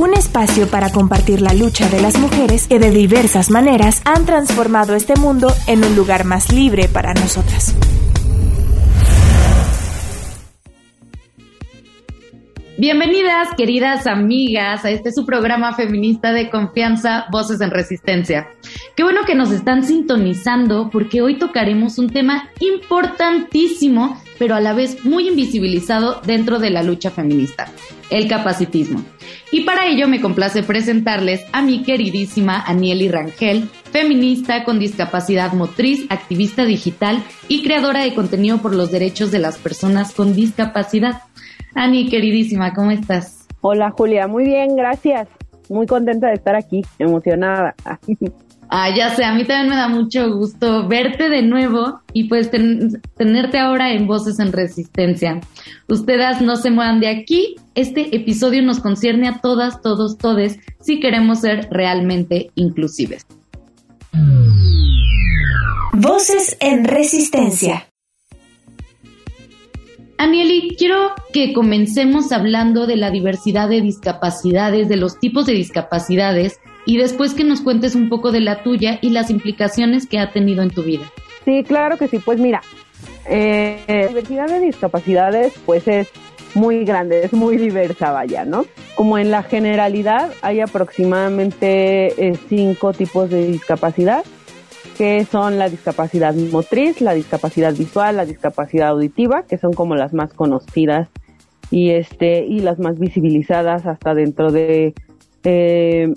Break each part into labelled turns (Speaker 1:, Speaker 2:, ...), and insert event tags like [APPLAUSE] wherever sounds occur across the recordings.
Speaker 1: Un espacio para compartir la lucha de las mujeres que de diversas maneras han transformado este mundo en un lugar más libre para nosotras.
Speaker 2: Bienvenidas, queridas amigas, a este su programa feminista de confianza, Voces en Resistencia. Qué bueno que nos están sintonizando porque hoy tocaremos un tema importantísimo, pero a la vez muy invisibilizado dentro de la lucha feminista, el capacitismo. Y para ello me complace presentarles a mi queridísima Anieli Rangel, feminista con discapacidad motriz, activista digital y creadora de contenido por los derechos de las personas con discapacidad. Ani, queridísima, ¿cómo estás?
Speaker 3: Hola Julia, muy bien, gracias. Muy contenta de estar aquí, emocionada. [LAUGHS]
Speaker 2: Ah, ya sé, a mí también me da mucho gusto verte de nuevo y pues tenerte ahora en Voces en Resistencia. Ustedes no se muevan de aquí. Este episodio nos concierne a todas, todos, todes, si queremos ser realmente inclusives.
Speaker 1: Voces en Resistencia.
Speaker 2: Anieli, quiero que comencemos hablando de la diversidad de discapacidades, de los tipos de discapacidades y después que nos cuentes un poco de la tuya y las implicaciones que ha tenido en tu vida.
Speaker 3: Sí, claro que sí. Pues mira, eh, la diversidad de discapacidades pues es muy grande, es muy diversa, vaya, ¿no? Como en la generalidad hay aproximadamente eh, cinco tipos de discapacidad, que son la discapacidad motriz, la discapacidad visual, la discapacidad auditiva, que son como las más conocidas y este y las más visibilizadas hasta dentro de eh,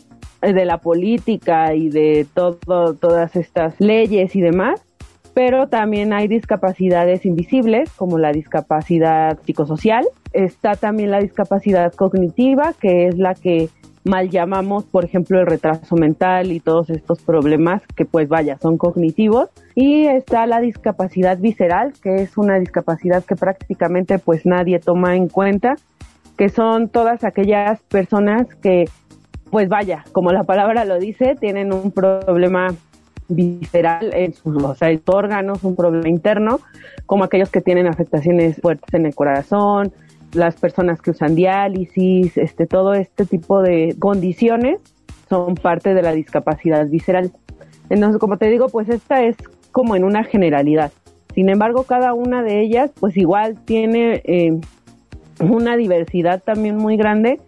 Speaker 3: de la política y de todo, todas estas leyes y demás, pero también hay discapacidades invisibles como la discapacidad psicosocial, está también la discapacidad cognitiva, que es la que mal llamamos, por ejemplo, el retraso mental y todos estos problemas que pues vaya, son cognitivos. Y está la discapacidad visceral, que es una discapacidad que prácticamente pues nadie toma en cuenta, que son todas aquellas personas que pues vaya, como la palabra lo dice, tienen un problema visceral en sus órganos, un problema interno, como aquellos que tienen afectaciones fuertes en el corazón, las personas que usan diálisis, este, todo este tipo de condiciones son parte de la discapacidad visceral. Entonces, como te digo, pues esta es como en una generalidad. Sin embargo, cada una de ellas, pues igual tiene eh, una diversidad también muy grande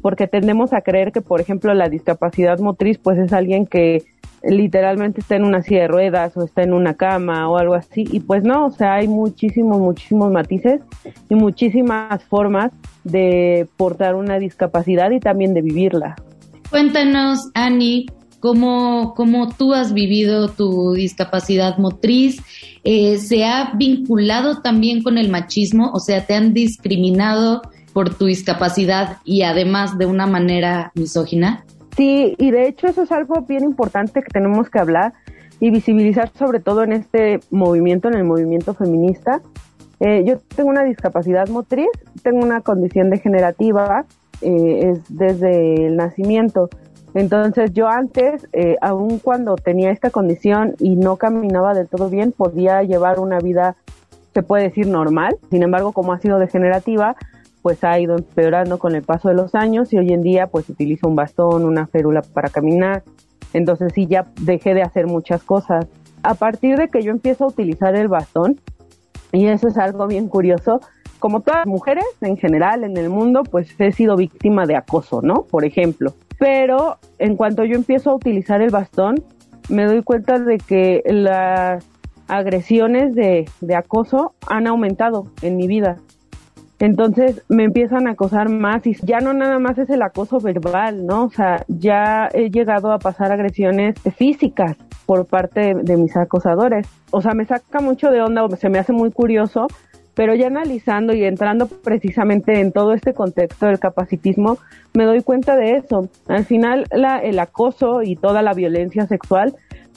Speaker 3: porque tendemos a creer que, por ejemplo, la discapacidad motriz, pues es alguien que literalmente está en una silla de ruedas o está en una cama o algo así, y pues no, o sea, hay muchísimos, muchísimos matices y muchísimas formas de portar una discapacidad y también de vivirla.
Speaker 2: Cuéntanos, Ani, cómo, cómo tú has vivido tu discapacidad motriz. Eh, ¿Se ha vinculado también con el machismo? O sea, ¿te han discriminado por tu discapacidad y además de una manera misógina?
Speaker 3: Sí, y de hecho eso es algo bien importante que tenemos que hablar y visibilizar sobre todo en este movimiento, en el movimiento feminista. Eh, yo tengo una discapacidad motriz, tengo una condición degenerativa, eh, es desde el nacimiento. Entonces yo antes, eh, aun cuando tenía esta condición y no caminaba del todo bien, podía llevar una vida, se puede decir, normal. Sin embargo, como ha sido degenerativa, pues ha ido empeorando con el paso de los años y hoy en día pues utilizo un bastón, una férula para caminar. Entonces sí ya dejé de hacer muchas cosas. A partir de que yo empiezo a utilizar el bastón, y eso es algo bien curioso, como todas las mujeres en general en el mundo, pues he sido víctima de acoso, ¿no? Por ejemplo. Pero en cuanto yo empiezo a utilizar el bastón, me doy cuenta de que las agresiones de, de acoso han aumentado en mi vida. Entonces me empiezan a acosar más y ya no nada más es el acoso verbal, ¿no? O sea, ya he llegado a pasar agresiones físicas por parte de, mis acosadores. O sea, me saca mucho de onda, se me hace muy curioso, pero ya analizando y entrando precisamente en todo este contexto del capacitismo, me doy cuenta de eso. Al final, la, el acoso y toda la violencia sexual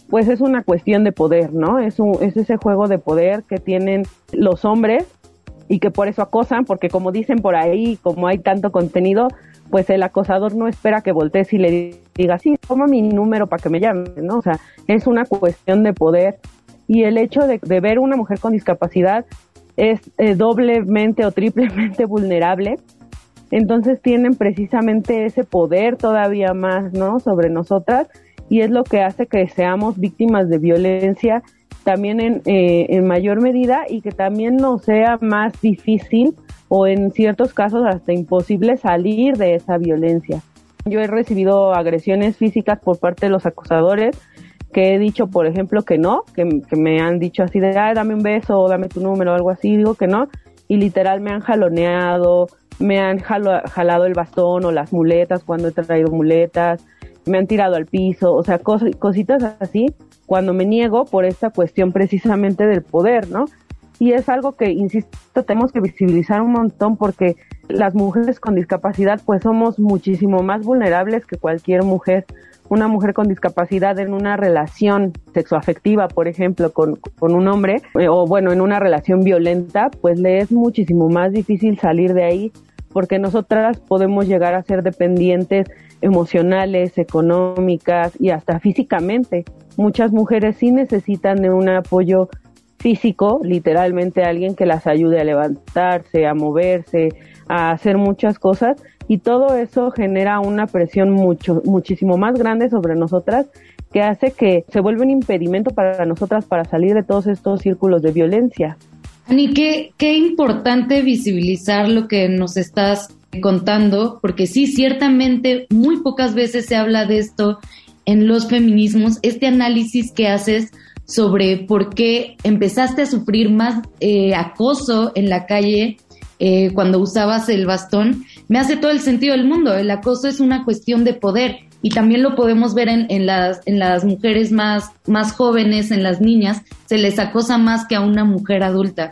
Speaker 3: pues es una cuestión de poder, ¿no? Es, un, es ese juego de poder que tienen los hombres y que por eso acosan, porque como dicen por ahí, como hay tanto contenido, pues el acosador no espera que voltees y le diga, sí, toma mi número para que me llame, ¿no? O sea, es una cuestión de poder y el hecho de, de ver una mujer con discapacidad es eh, doblemente o triplemente [LAUGHS] vulnerable. Entonces tienen precisamente ese poder todavía más, ¿no? Sobre nosotras y es lo que hace que seamos víctimas de violencia también en, eh, en mayor medida y que también nos sea más difícil o en ciertos casos hasta imposible salir de esa violencia. Yo he recibido agresiones físicas por parte de los acosadores que he dicho, por ejemplo, que no, que, me han dicho así de, Ay, dame un beso o dame tu número algo así, digo que no, y literal me han jaloneado, me han jalado el bastón o las muletas cuando he traído muletas, me han tirado al piso, o sea, cositas así, cuando me niego por esta cuestión precisamente del poder, ¿no? Y es algo que, insisto, tenemos que visibilizar un montón porque las mujeres con discapacidad pues somos muchísimo más vulnerables que cualquier mujer. Una mujer con discapacidad en una relación sexoafectiva, por ejemplo, con, con un hombre, eh, o bueno, en una relación violenta, pues le es muchísimo más difícil salir de ahí porque nosotras podemos llegar a ser dependientes emocionales, económicas y hasta físicamente. Muchas mujeres sí necesitan de un apoyo físico, literalmente alguien que las ayude a levantarse, a moverse, a hacer muchas cosas y todo eso genera una presión mucho muchísimo más grande sobre nosotras que hace que se vuelva un impedimento para nosotras para salir de todos estos círculos de violencia.
Speaker 2: Ani, qué, qué importante visibilizar lo que nos estás contando, porque sí, ciertamente muy pocas veces se habla de esto en los feminismos, este análisis que haces sobre por qué empezaste a sufrir más eh, acoso en la calle eh, cuando usabas el bastón, me hace todo el sentido del mundo. El acoso es una cuestión de poder y también lo podemos ver en, en, las, en las mujeres más, más jóvenes, en las niñas, se les acosa más que a una mujer adulta.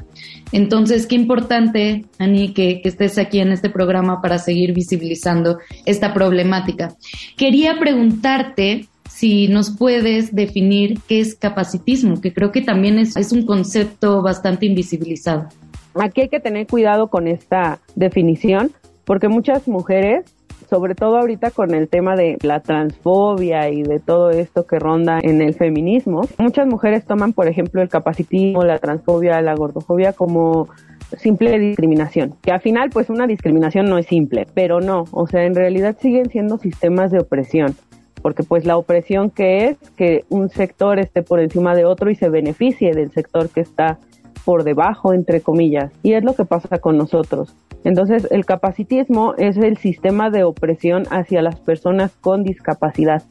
Speaker 2: Entonces, qué importante, Ani, que, que estés aquí en este programa para seguir visibilizando esta problemática. Quería preguntarte si nos puedes definir qué es capacitismo, que creo que también es, es un concepto bastante invisibilizado.
Speaker 3: Aquí hay que tener cuidado con esta definición, porque muchas mujeres sobre todo ahorita con el tema de la transfobia y de todo esto que ronda en el feminismo, muchas mujeres toman, por ejemplo, el capacitismo, la transfobia, la gordofobia como simple discriminación, que al final pues una discriminación no es simple, pero no, o sea, en realidad siguen siendo sistemas de opresión, porque pues la opresión que es que un sector esté por encima de otro y se beneficie del sector que está por debajo, entre comillas, y es lo que pasa con nosotros. Entonces, el capacitismo es el sistema de opresión hacia las personas con discapacidad.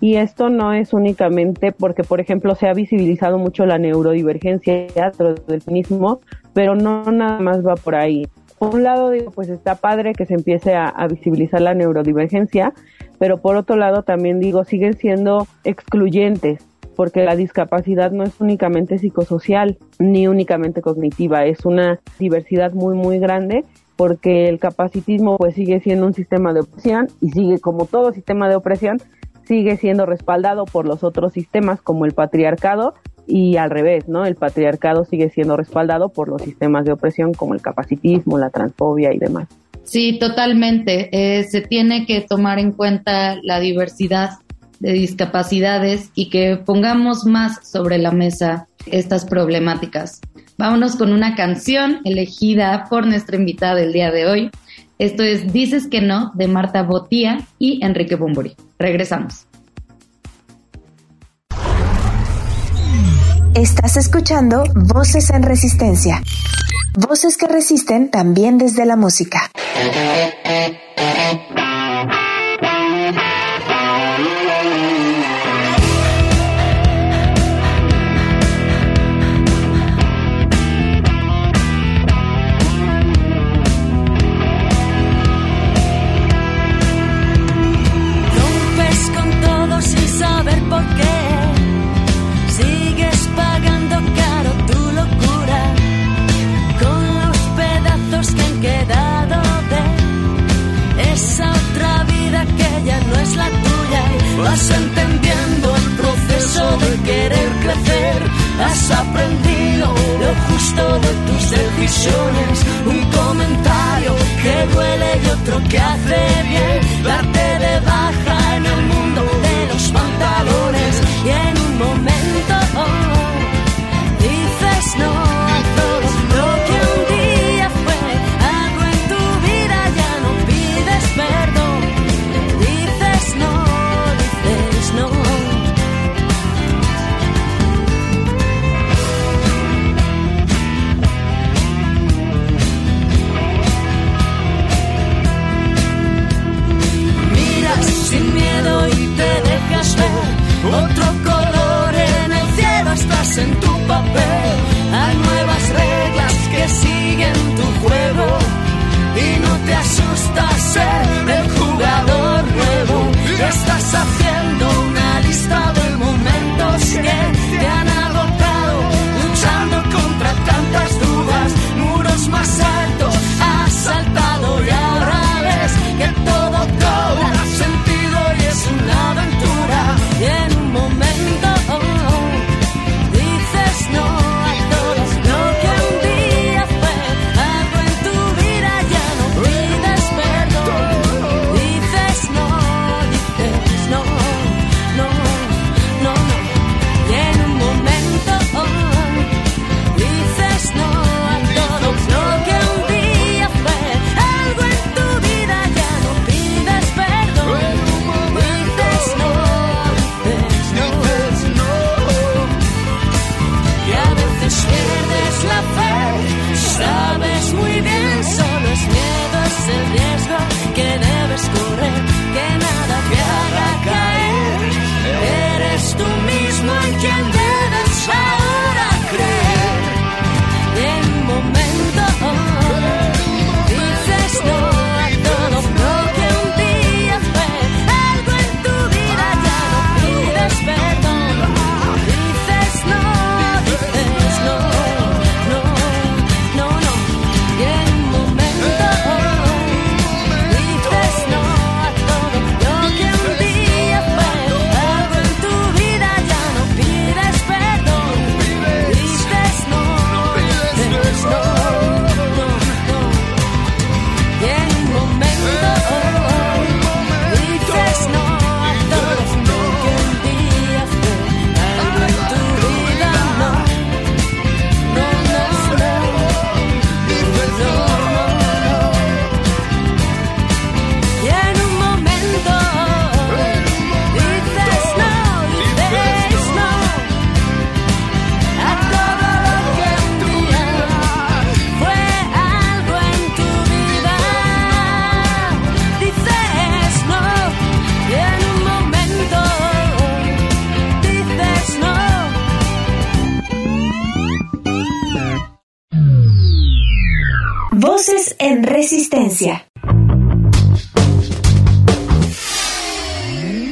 Speaker 3: Y esto no es únicamente porque, por ejemplo, se ha visibilizado mucho la neurodivergencia dentro del feminismo, pero no nada más va por ahí. Por un lado, digo, pues está padre que se empiece a visibilizar la neurodivergencia, pero por otro lado también digo, siguen siendo excluyentes porque la discapacidad no es únicamente psicosocial ni únicamente cognitiva, es una diversidad muy muy grande porque el capacitismo pues sigue siendo un sistema de opresión y sigue como todo sistema de opresión sigue siendo respaldado por los otros sistemas como el patriarcado y al revés, ¿no? El patriarcado sigue siendo respaldado por los sistemas de opresión como el capacitismo, la transfobia y demás.
Speaker 2: Sí, totalmente. Eh, se tiene que tomar en cuenta la diversidad de discapacidades y que pongamos más sobre la mesa estas problemáticas. Vámonos con una canción elegida por nuestra invitada del día de hoy. Esto es Dices que no de Marta Botía y Enrique Bumburi. Regresamos.
Speaker 1: Estás escuchando Voces en Resistencia. Voces que resisten también desde la música.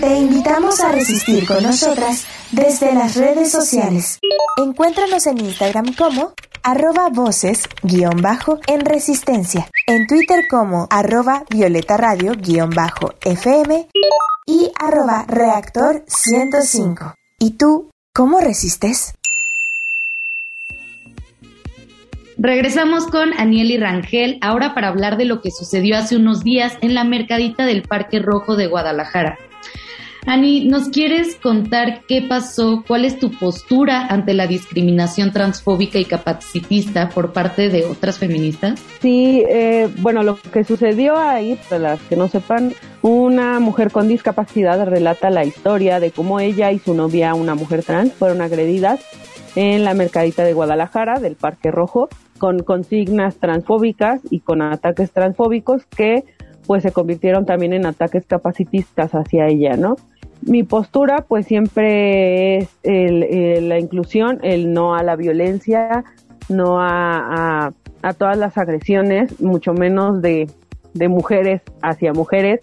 Speaker 4: Te
Speaker 1: invitamos a resistir con nosotras desde las redes sociales. Encuéntranos en Instagram como arroba voces guion bajo en resistencia, en Twitter como arroba violeta radio guion bajo FM y arroba reactor 105. ¿Y tú cómo resistes?
Speaker 2: Regresamos con Aniel y Rangel, ahora para hablar de lo que sucedió hace unos días en la mercadita del Parque Rojo de Guadalajara. Ani, ¿nos quieres contar qué pasó? ¿Cuál es tu postura ante la discriminación transfóbica y capacitista por parte de otras feministas?
Speaker 3: Sí, eh, bueno, lo que sucedió ahí, para las que no sepan, una mujer con discapacidad relata la historia de cómo ella y su novia, una mujer trans, fueron agredidas en la mercadita de Guadalajara, del Parque Rojo, con consignas transfóbicas y con ataques transfóbicos que pues se convirtieron también en ataques capacitistas hacia ella, ¿no? Mi postura pues siempre es el, la inclusión, el no a la violencia, no a, a, todas las agresiones, mucho menos de, de mujeres hacia mujeres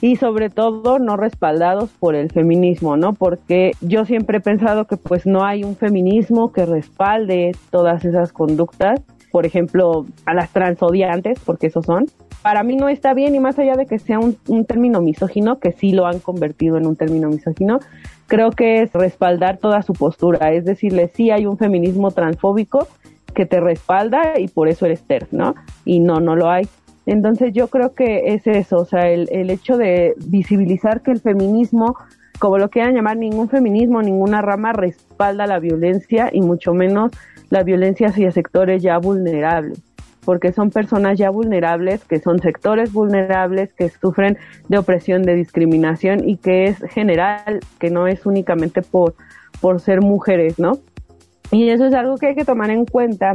Speaker 3: y sobre todo no respaldados por el feminismo, ¿no? Porque yo siempre he pensado que pues no hay un feminismo que respalde todas esas conductas, por ejemplo, a las transodiantes, porque esos son. Para mí no está bien y más allá de que sea un, un término misógino, que sí lo han convertido en un término misógino, creo que es respaldar toda su postura, es decirle, sí hay un feminismo transfóbico que te respalda y por eso eres TERF, ¿no? Y no, no lo hay. Entonces yo creo que es eso, o sea, el, el hecho de visibilizar que el feminismo, como lo quieran llamar, ningún feminismo, ninguna rama respalda la violencia y mucho menos la violencia hacia sectores ya vulnerables porque son personas ya vulnerables, que son sectores vulnerables, que sufren de opresión, de discriminación y que es general, que no es únicamente por, por ser mujeres, ¿no? Y eso es algo que hay que tomar en cuenta,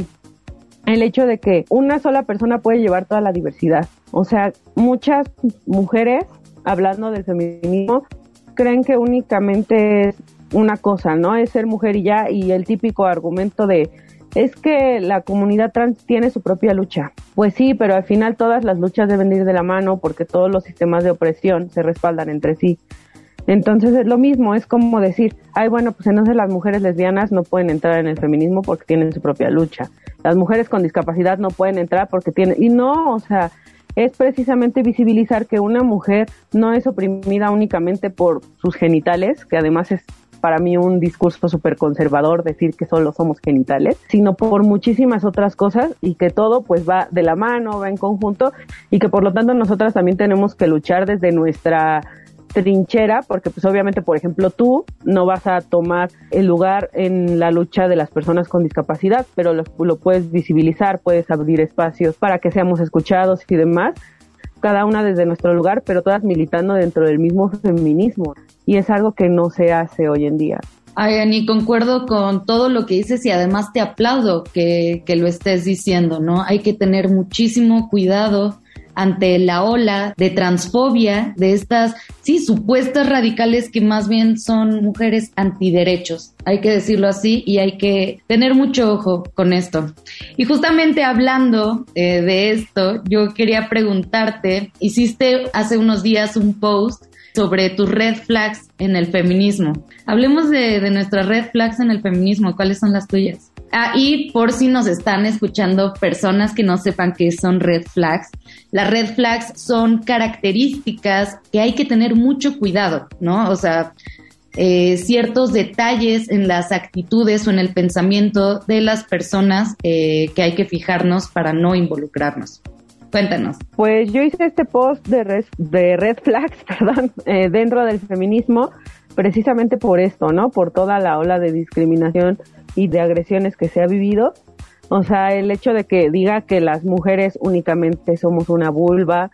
Speaker 3: el hecho de que una sola persona puede llevar toda la diversidad. O sea, muchas mujeres, hablando del feminismo, creen que únicamente es una cosa, ¿no? Es ser mujer y ya, y el típico argumento de es que la comunidad trans tiene su propia lucha. Pues sí, pero al final todas las luchas deben ir de la mano porque todos los sistemas de opresión se respaldan entre sí. Entonces es lo mismo, es como decir, ay bueno, pues entonces las mujeres lesbianas no pueden entrar en el feminismo porque tienen su propia lucha. Las mujeres con discapacidad no pueden entrar porque tienen, y no, o sea, es precisamente visibilizar que una mujer no es oprimida únicamente por sus genitales, que además es para mí un discurso súper conservador decir que solo somos genitales, sino por muchísimas otras cosas y que todo pues va de la mano, va en conjunto y que por lo tanto nosotras también tenemos que luchar desde nuestra trinchera, porque pues obviamente, por ejemplo, tú no vas a tomar el lugar en la lucha de las personas con discapacidad, pero lo, puedes visibilizar, puedes abrir espacios para que seamos escuchados y demás, cada una desde nuestro lugar, pero todas militando dentro del mismo feminismo y es algo que no se hace hoy en día.
Speaker 2: Ay, Ani, concuerdo con todo lo que dices y además te aplaudo que, que lo estés diciendo, ¿no? Hay que tener muchísimo cuidado ante la ola de transfobia de estas, sí, supuestas radicales que más bien son mujeres antiderechos. Hay que decirlo así y hay que tener mucho ojo con esto. Y justamente hablando eh, de esto, yo quería preguntarte, hiciste hace unos días un post sobre tus red flags en el feminismo. Hablemos de, nuestras red flags en el feminismo. ¿Cuáles son las tuyas? Ah, y por si nos están escuchando personas que no sepan qué son red flags, las red flags son características que hay que tener mucho cuidado, ¿no? O sea, eh, ciertos detalles en las actitudes o en el pensamiento de las personas eh, que hay que fijarnos para no involucrarnos. Cuéntanos.
Speaker 3: Pues yo hice este post de red, de red flags, [LAUGHS] perdón, eh, dentro del feminismo, precisamente por esto, ¿no? Por toda la ola de discriminación y de agresiones que se ha vivido. O sea, el hecho de que diga que las mujeres únicamente somos una vulva,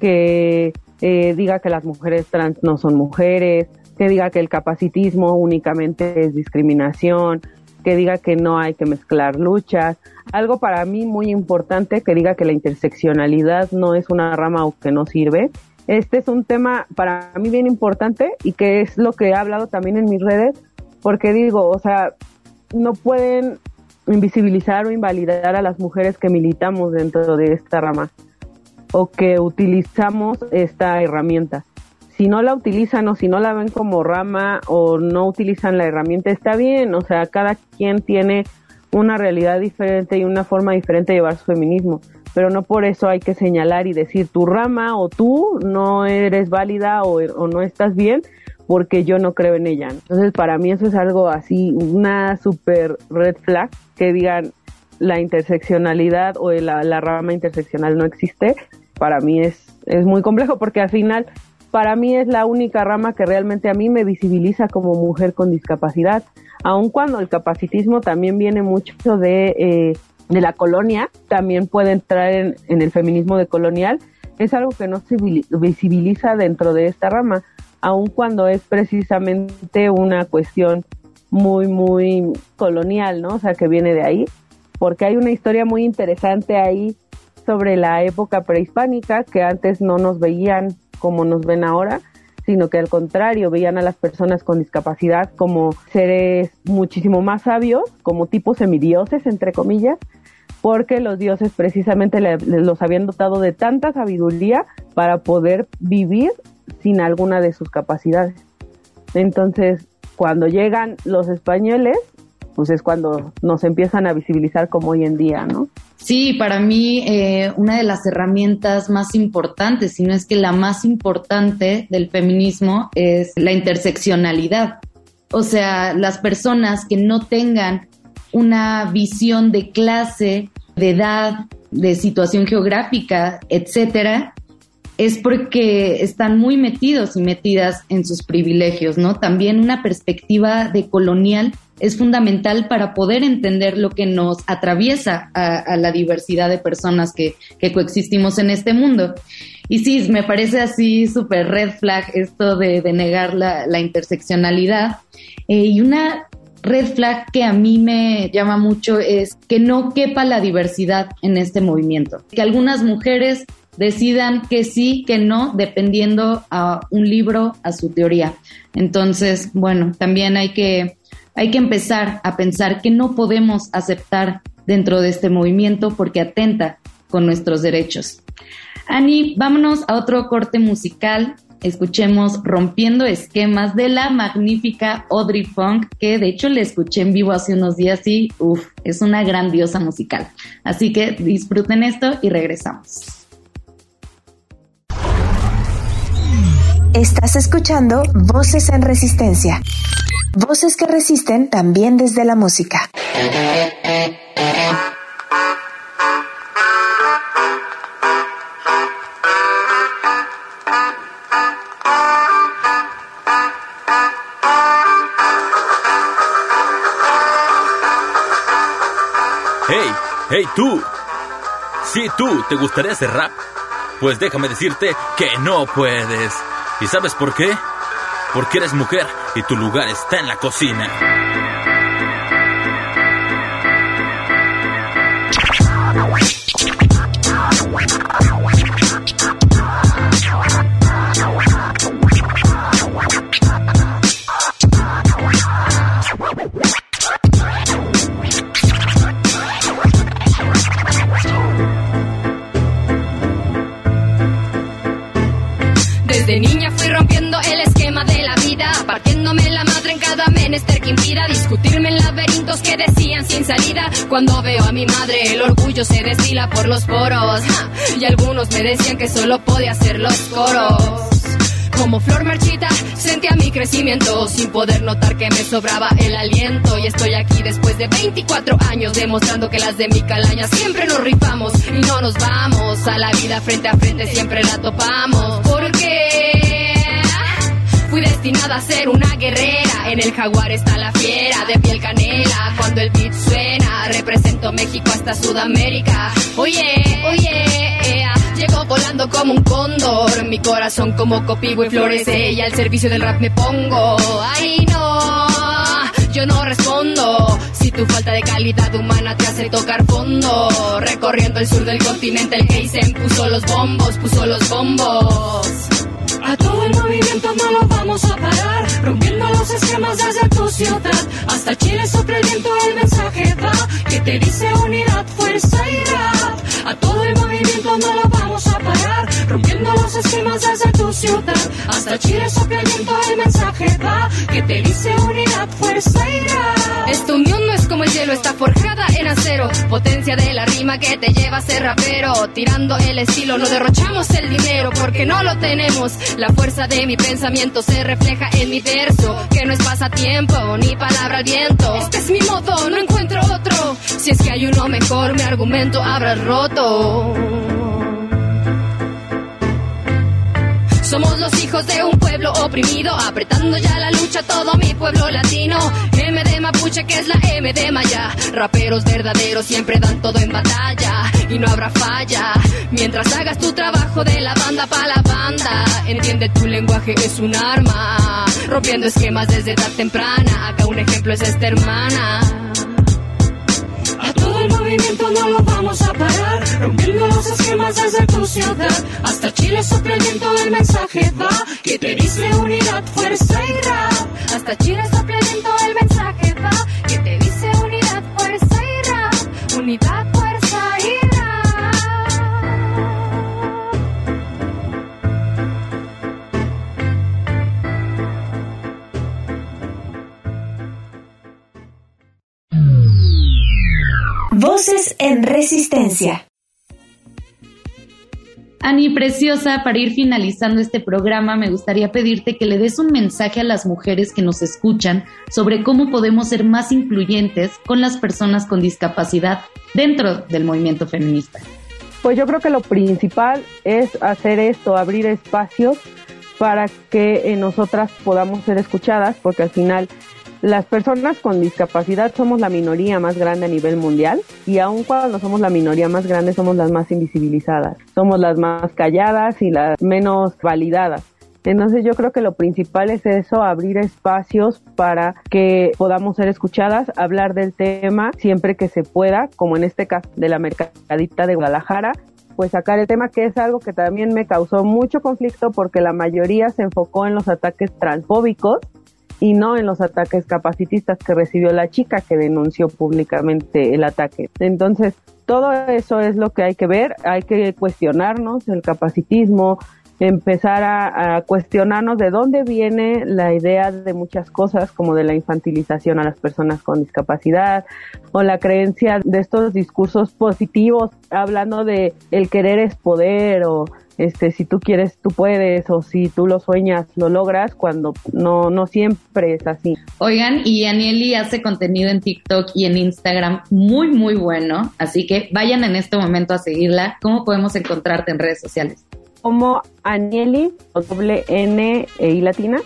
Speaker 3: que eh, diga que las mujeres trans no son mujeres, que diga que el capacitismo únicamente es discriminación, que diga que no hay que mezclar luchas. Algo para mí muy importante que diga que la interseccionalidad no es una rama o que no sirve. Este es un tema para mí bien importante y que es lo que he hablado también en mis redes, porque digo, o sea, no pueden invisibilizar o invalidar a las mujeres que militamos dentro de esta rama o que utilizamos esta herramienta. Si no la utilizan o si no la ven como rama o no utilizan la herramienta, está bien, o sea, cada quien tiene una realidad diferente y una forma diferente de llevar su feminismo, pero no por eso hay que señalar y decir tu rama o tú no eres válida o, o no estás bien porque yo no creo en ella. Entonces, para mí eso es algo así, una super red flag que digan la interseccionalidad o la, la rama interseccional no existe, para mí es, es muy complejo porque al final para mí es la única rama que realmente a mí me visibiliza como mujer con discapacidad, aun cuando el capacitismo también viene mucho de, eh, de la colonia, también puede entrar en, en, el feminismo de colonial, es algo que no se visibiliza dentro de esta rama, aun cuando es precisamente una cuestión muy, muy colonial, ¿no? O sea, que viene de ahí, porque hay una historia muy interesante ahí sobre la época prehispánica que antes no nos veían como nos ven ahora, sino que al contrario, veían a las personas con discapacidad como seres muchísimo más sabios, como tipos semidioses, entre comillas, porque los dioses precisamente los habían dotado de tanta sabiduría para poder vivir sin alguna de sus capacidades. Entonces, cuando llegan los españoles, pues es cuando nos empiezan a visibilizar como hoy en día, ¿no?
Speaker 2: Sí, para mí eh, una de las herramientas más importantes, si no es que la más importante del feminismo, es la interseccionalidad. O sea, las personas que no tengan una visión de clase, de edad, de situación geográfica, etcétera, es porque están muy metidos y metidas en sus privilegios, ¿no? También una perspectiva de colonial es fundamental para poder entender lo que nos atraviesa a, la diversidad de personas que, coexistimos en este mundo. Y sí, me parece así súper red flag esto de, negar la, interseccionalidad. Eh, y una red flag que a mí me llama mucho es que no quepa la diversidad en este movimiento. Que algunas mujeres decidan que sí, que no, dependiendo a un libro, a su teoría. Entonces, bueno, también hay que, hay que empezar a pensar que no podemos aceptar dentro de este movimiento porque atenta con nuestros derechos. Ani, vámonos a otro corte musical. Escuchemos Rompiendo Esquemas de la magnífica Audrey Funk, que de hecho le escuché en vivo hace unos días y uff, es una grandiosa musical. Así que disfruten esto y regresamos.
Speaker 1: Estás escuchando Voces en Resistencia. Voces que resisten también desde la música.
Speaker 5: Hey, hey tú. Si tú te gustaría hacer rap, pues déjame decirte que no puedes. ¿Y sabes por qué? Porque eres mujer y tu lugar está en la cocina.
Speaker 6: Cuando veo a mi madre, el orgullo se destila por los poros. Y algunos me decían que solo podía hacer los coros. Como flor marchita, sentía mi crecimiento sin poder notar que me sobraba el aliento. Y estoy aquí después de 24 años demostrando que las de mi calaña siempre nos rifamos y no nos vamos. A la vida frente a frente siempre la topamos. Fui destinada a ser una guerrera. En el jaguar está la fiera de piel canela. Cuando el beat suena represento México hasta Sudamérica. Oye, oye, llego volando como un cóndor, mi corazón como copigo y florece y al servicio del rap me pongo. Ay no, yo no respondo. Si tu falta de calidad humana te hace tocar fondo, recorriendo el sur del continente el Heisen puso los bombos, puso los bombos. A todo el movimiento no lo vamos a parar, rompiendo los esquemas desde tu ciudad. Hasta Chile sopla el viento, el mensaje va, que te dice unidad, fuerza y. A todo el movimiento no lo vamos a parar, rompiendo los esquemas desde tu ciudad. Hasta Chile sopla el viento, el mensaje va, que te dice unidad, fuerza y. Esta unión no es hielo, está forjada en acero. Potencia de la rima que te lleva a ser rapero. Tirando el estilo, no derrochamos el dinero porque no lo tenemos. La fuerza de mi pensamiento se refleja en mi verso, que no es pasatiempo ni palabra al viento. Este es mi modo, no encuentro otro. Si es que hay uno mejor, mi argumento habrá roto. Somos los hijos de un pueblo oprimido, apretando ya la lucha todo mi pueblo latino. M de Mapuche, que es la M de Maya. Raperos verdaderos siempre dan todo en batalla y no habrá falla. Mientras hagas tu trabajo de la banda para la banda, entiende tu lenguaje es un arma. Rompiendo esquemas desde edad temprana, acá un ejemplo es esta hermana no lo vamos a parar. Rompiendo los esquemas desde tu ciudad. Hasta Chile sopla el viento, el mensaje va. Que te dice unidad, fuerza y rap. Hasta Chile sopla el viento, el mensaje va. Que te dice unidad, fuerza y rap. Unidad,
Speaker 1: Voces en Resistencia.
Speaker 2: Ani, preciosa, para ir finalizando este programa, me gustaría pedirte que le des un mensaje a las mujeres que nos escuchan sobre cómo podemos ser más incluyentes con las personas con discapacidad dentro del movimiento feminista.
Speaker 3: Pues yo creo que lo principal es hacer esto, abrir espacios para que eh, nosotras podamos ser escuchadas, porque al final las personas con discapacidad somos la minoría más grande a nivel mundial y aun cuando somos la minoría más grande somos las más invisibilizadas, somos las más calladas y las menos validadas. Entonces yo creo que lo principal es eso, abrir espacios para que podamos ser escuchadas, hablar del tema siempre que se pueda, como en este caso de la mercadita de Guadalajara, pues sacar el tema que es algo que también me causó mucho conflicto porque la mayoría se enfocó en los ataques transfóbicos y no en los ataques capacitistas que recibió la chica que denunció públicamente el ataque. Entonces, todo eso es lo que hay que ver, hay que cuestionarnos el capacitismo, empezar a, cuestionarnos de dónde viene la idea de muchas cosas, como de la infantilización a las personas con discapacidad, o la creencia de estos discursos positivos, hablando de el querer es poder, o este, si tú quieres, tú puedes, o si tú lo sueñas, lo logras, cuando no, no siempre es así.
Speaker 2: Oigan, y Anieli hace contenido en TikTok y en Instagram muy, muy bueno, así que vayan en este momento a seguirla. ¿Cómo podemos encontrarte en redes sociales?
Speaker 3: como Anieli, doble N e I latina,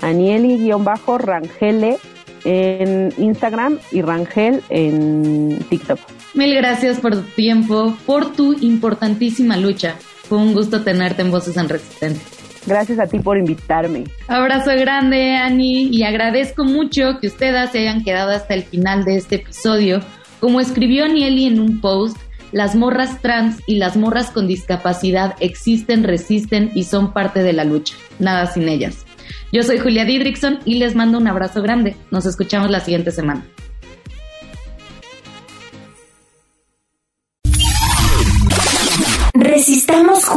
Speaker 3: Anieli-Rangele en Instagram y Rangel en TikTok.
Speaker 2: Mil gracias por tu tiempo, por tu importantísima lucha. Fue un gusto tenerte en Voces en Resistencia.
Speaker 3: Gracias a ti por invitarme.
Speaker 2: Abrazo grande, Ani, y agradezco mucho que ustedes se hayan quedado hasta el final de este episodio. Como escribió Anieli en un post, las morras trans y las morras con discapacidad existen, resisten y son parte de la lucha. Nada sin ellas. Yo soy Julia Didrickson y les mando un abrazo grande. Nos escuchamos la siguiente semana.